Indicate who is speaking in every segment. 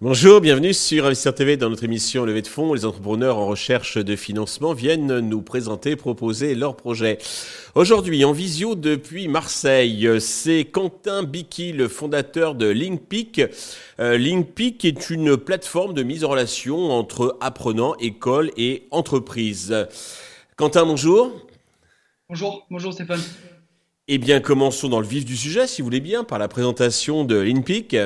Speaker 1: Bonjour, bienvenue sur Investisseur TV dans notre émission Levée de fonds. Les entrepreneurs en recherche de financement viennent nous présenter, proposer leurs projets. Aujourd'hui, en visio depuis Marseille, c'est Quentin Bicky, le fondateur de LinkPeak. Euh, LinkPeak est une plateforme de mise en relation entre apprenants, écoles et entreprises. Quentin, bonjour.
Speaker 2: Bonjour, bonjour Stéphane.
Speaker 1: Eh bien, commençons dans le vif du sujet, si vous voulez bien, par la présentation de LinkPeak.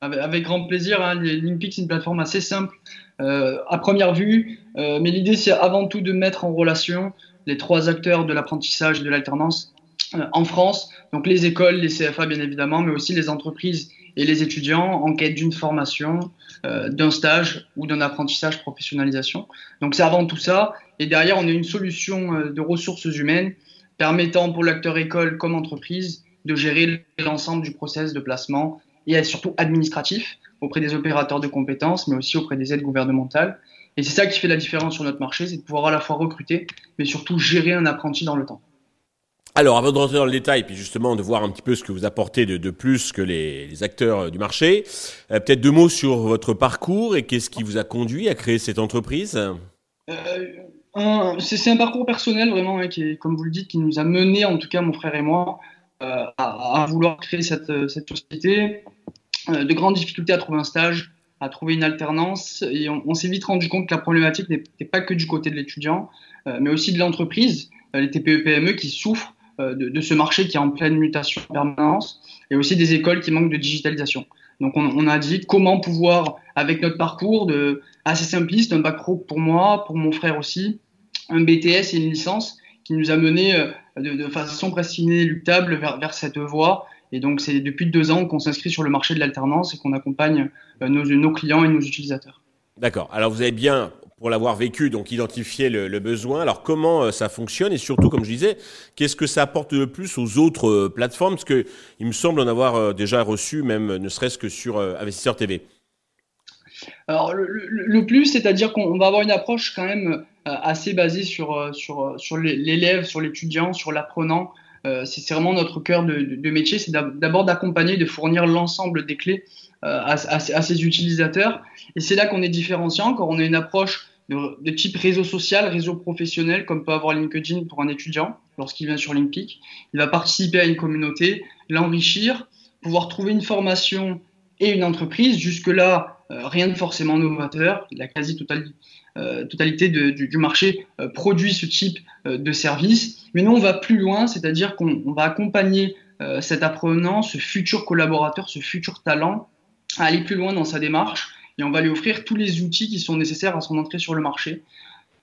Speaker 2: Avec, grand plaisir. Hein. c'est une plateforme assez simple euh, à première vue, euh, mais l'idée c'est avant tout de mettre en relation les trois acteurs de l'apprentissage et de l'alternance euh, en France, donc les écoles, les CFA bien évidemment, mais aussi les entreprises et les étudiants en quête d'une formation, d'un stage ou d'un apprentissage professionnalisation. Donc c'est avant tout ça, et derrière on a une solution de ressources humaines permettant pour l'acteur école comme entreprise de gérer l'ensemble du process de placement et surtout administratif auprès des opérateurs de compétences, mais aussi auprès des aides gouvernementales. Et c'est ça qui fait la différence sur notre marché, c'est de pouvoir à la fois recruter, mais surtout gérer un apprenti dans le temps.
Speaker 1: Alors, avant de rentrer dans le détail, puis justement de voir un petit peu ce que vous apportez de, plus que les, acteurs du marché, euh, peut-être deux mots sur votre parcours et qu'est-ce qui vous a conduit à créer cette entreprise?
Speaker 2: Euh, C'est un parcours personnel vraiment, hein, qui comme vous le dites, qui nous a mené, en tout cas mon frère et moi, euh, à, vouloir créer cette, cette société. Euh, de grandes difficultés à trouver un stage, à trouver une alternance. Et on, s'est vite rendu compte que la problématique n'était pas que du côté de l'étudiant, euh, mais aussi de l'entreprise, euh, les TPE-PME qui souffrent de, ce marché qui est en pleine mutation en permanence, et aussi des écoles qui manquent de digitalisation. Donc on, a dit comment pouvoir, avec notre parcours assez simpliste, un bac pro pour moi, pour mon frère aussi, un BTS et une licence, qui nous a mené de, façon presque inéluctable vers, cette voie et donc, c'est depuis deux ans qu'on s'inscrit sur le marché de l'alternance et qu'on accompagne euh, nos, clients et nos utilisateurs.
Speaker 1: D'accord. Alors, vous avez bien, pour l'avoir vécu, donc identifié le, besoin. Alors, comment euh, ça fonctionne et surtout, comme je disais, qu'est-ce que ça apporte de plus aux autres euh, plateformes? Parce qu'il me semble en avoir déjà reçu, même ne serait-ce que sur Investisseur TV.
Speaker 2: Alors, le, plus, c'est-à-dire qu'on va avoir une approche quand même assez basée sur, sur, sur l'élève, sur l'étudiant, sur l'apprenant. Euh, c'est vraiment notre cœur de, métier, c'est d'abord d'accompagner, de fournir l'ensemble des clés euh, à, ces utilisateurs. Et c'est là qu'on est différenciant, quand on a une approche de, type réseau social, réseau professionnel, comme peut avoir LinkedIn pour un étudiant lorsqu'il vient sur LinkedIn. Il va participer à une communauté, l'enrichir, pouvoir trouver une formation et une entreprise. Jusque-là, euh, rien de forcément novateur. La quasi-totalité euh, du, marché euh, produit ce type de service. Mais nous, on va plus loin, c'est-à-dire qu'on va accompagner cet apprenant, ce futur collaborateur, ce futur talent, à aller plus loin dans sa démarche et on va lui offrir tous les outils qui sont nécessaires à son entrée sur le marché.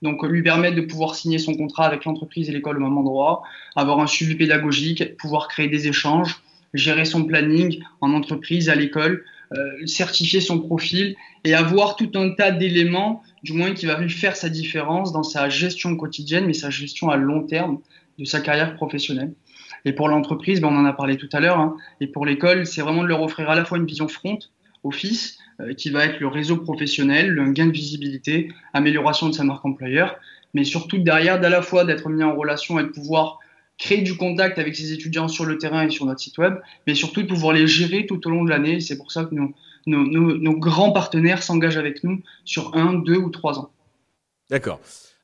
Speaker 2: Donc, lui permettre de pouvoir signer son contrat avec l'entreprise et l'école au même endroit, avoir un suivi pédagogique, pouvoir créer des échanges, gérer son planning en entreprise, à l'école, euh, certifier son profil et avoir tout un tas d'éléments, du moins qui va lui faire sa différence dans sa gestion quotidienne, mais sa gestion à long terme de sa carrière professionnelle. Et pour l'entreprise, ben on en a parlé tout à l'heure, hein, et pour l'école, c'est vraiment de leur offrir à la fois une vision front, office, qui va être le réseau professionnel, le gain de visibilité, amélioration de sa marque employeur, mais surtout derrière, d'à la fois d'être mis en relation et de pouvoir créer du contact avec ses étudiants sur le terrain et sur notre site web, mais surtout de pouvoir les gérer tout au long de l'année. C'est pour ça que nos, nos, grands partenaires s'engagent avec nous sur un, deux ou trois ans.
Speaker 1: D'accord.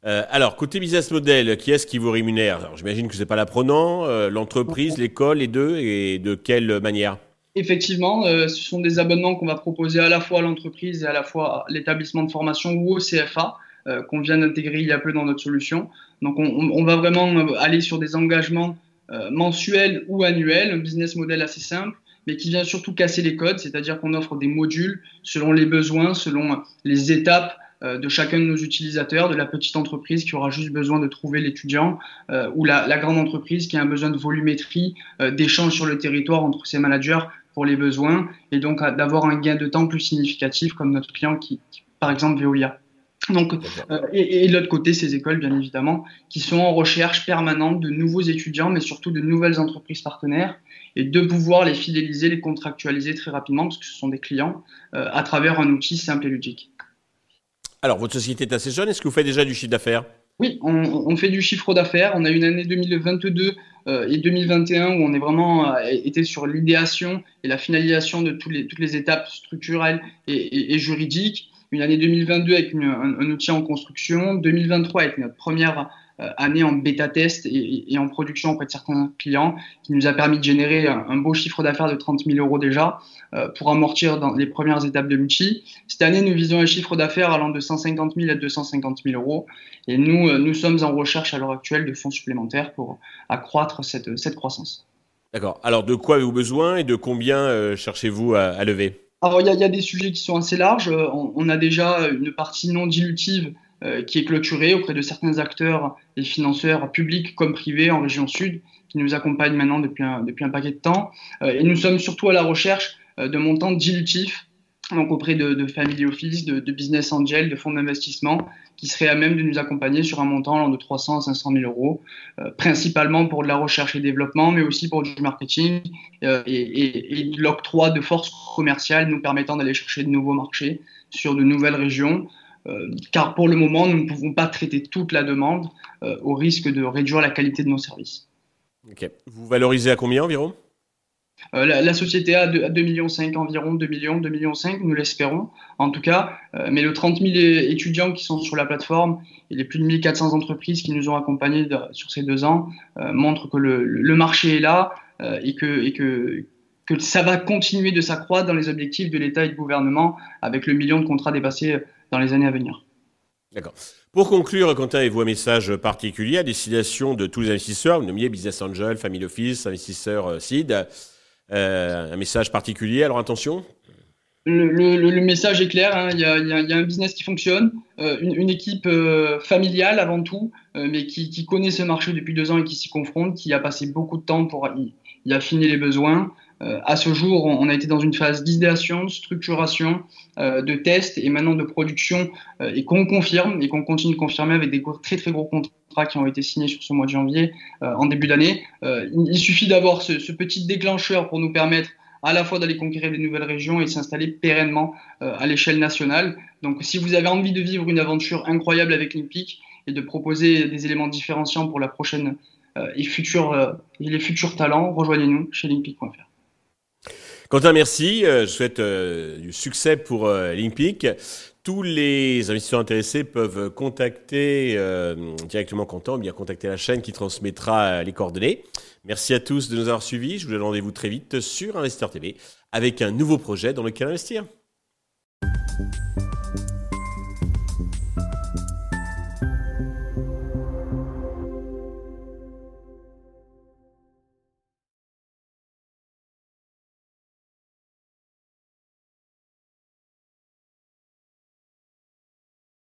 Speaker 1: Euh, alors, côté business model, qui est-ce qui vous rémunère? J'imagine que ce n'est pas l'apprenant, euh, l'entreprise, l'école, les deux, et de quelle manière?
Speaker 2: Effectivement, euh, ce sont des abonnements qu'on va proposer à la fois à l'entreprise et à la fois à l'établissement de formation ou au CFA. Euh, qu'on vient d'intégrer il y a peu dans notre solution. Donc on, va vraiment euh, aller sur des engagements euh, mensuels ou annuels, un business model assez simple, mais qui vient surtout casser les codes, c'est-à-dire qu'on offre des modules selon les besoins, selon les étapes de chacun de nos utilisateurs, de la petite entreprise qui aura juste besoin de trouver l'étudiant, ou la, grande entreprise qui a un besoin de volumétrie, d'échange sur le territoire entre ses managers pour les besoins, et donc d'avoir un gain de temps plus significatif comme notre client qui par exemple Veolia. Donc, euh, et, de l'autre côté, ces écoles, bien évidemment, qui sont en recherche permanente de nouveaux étudiants, mais surtout de nouvelles entreprises partenaires, et de pouvoir les fidéliser, les contractualiser très rapidement, parce que ce sont des clients, euh, à travers un outil simple et ludique.
Speaker 1: Alors, votre société est assez jeune. Est-ce que vous faites déjà du chiffre d'affaires?
Speaker 2: Oui, on, fait du chiffre d'affaires. On a une année 2022 euh, et 2021 où on est vraiment euh, été sur l'idéation et la finalisation de toutes les, toutes les étapes structurelles et, juridiques. Une année 2022 avec un, outil en construction. 2023 avec notre première année en bêta test et, en production auprès de certains clients, qui nous a permis de générer un, beau chiffre d'affaires de 30 000 euros déjà euh, pour amortir dans les premières étapes de l'outil. Cette année, nous visons un chiffre d'affaires allant de 150 000 à 250 000 euros et nous, euh, nous sommes en recherche à l'heure actuelle de fonds supplémentaires pour accroître cette, cette croissance.
Speaker 1: D'accord. Alors, de quoi avez-vous besoin et de combien cherchez-vous à, lever?
Speaker 2: Alors, il y, a des sujets qui sont assez larges. on, a déjà une partie non dilutive euh, qui est clôturé auprès de certains acteurs et financeurs publics comme privés en région sud, qui nous accompagnent maintenant depuis un, paquet de temps. Euh, et nous sommes surtout à la recherche euh, de montants dilutifs donc auprès de, de family office, de, de, business angel, de fonds d'investissement, qui seraient à même de nous accompagner sur un montant de 300 à 500 000 euros, principalement pour de la recherche et développement, mais aussi pour du marketing et, et, et l'octroi de forces commerciales nous permettant d'aller chercher de nouveaux marchés sur de nouvelles régions. Euh, car pour le moment, nous ne pouvons pas traiter toute la demande euh, au risque de réduire la qualité de nos services.
Speaker 1: Vous valorisez à combien environ?
Speaker 2: Euh, la, société a, à 2,5 millions environ, 2 millions, 2 millions 5, nous l'espérons en tout cas. mais les 30 000 étudiants qui sont sur la plateforme et les plus de 1400 entreprises qui nous ont accompagnés sur ces deux ans montrent que le, marché est là et, que, et que, que ça va continuer de s'accroître dans les objectifs de l'État et du gouvernement avec le million de contrats dépassés dans les années à venir.
Speaker 1: D'accord. Pour conclure, Quentin, avez-vous un message particulier à destination de tous les investisseurs, vous nommiez Business Angel, Family Office, investisseurs euh, seed, euh, un message particulier à leur intention
Speaker 2: le, message est clair, hein. il, y a, un business qui fonctionne, euh, une, équipe familiale avant tout, mais qui, connaît ce marché depuis deux ans et qui s'y confronte, qui a passé beaucoup de temps pour y affiner les besoins. Euh, à ce jour, on a été dans une phase d'idéation, de structuration, euh, de test et maintenant de production euh, et qu'on confirme et qu'on continue de confirmer avec des très très gros contrats qui ont été signés sur ce mois de janvier en début d'année. il suffit d'avoir ce, petit déclencheur pour nous permettre à la fois d'aller conquérir des nouvelles régions et s'installer pérennement à l'échelle nationale. Donc si vous avez envie de vivre une aventure incroyable avec Olympique et de proposer des éléments différenciants pour la prochaine et, future, les futurs talents, rejoignez-nous chez Olympique.fr.
Speaker 1: Quentin, merci. Euh, je souhaite euh, du succès pour euh, Olympique. Tous les investisseurs intéressés peuvent contacter directement Quentin ou bien contacter la chaîne qui transmettra les coordonnées. Merci à tous de nous avoir suivis. Je vous donne rendez-vous très vite sur Investeur TV avec un nouveau projet dans lequel investir.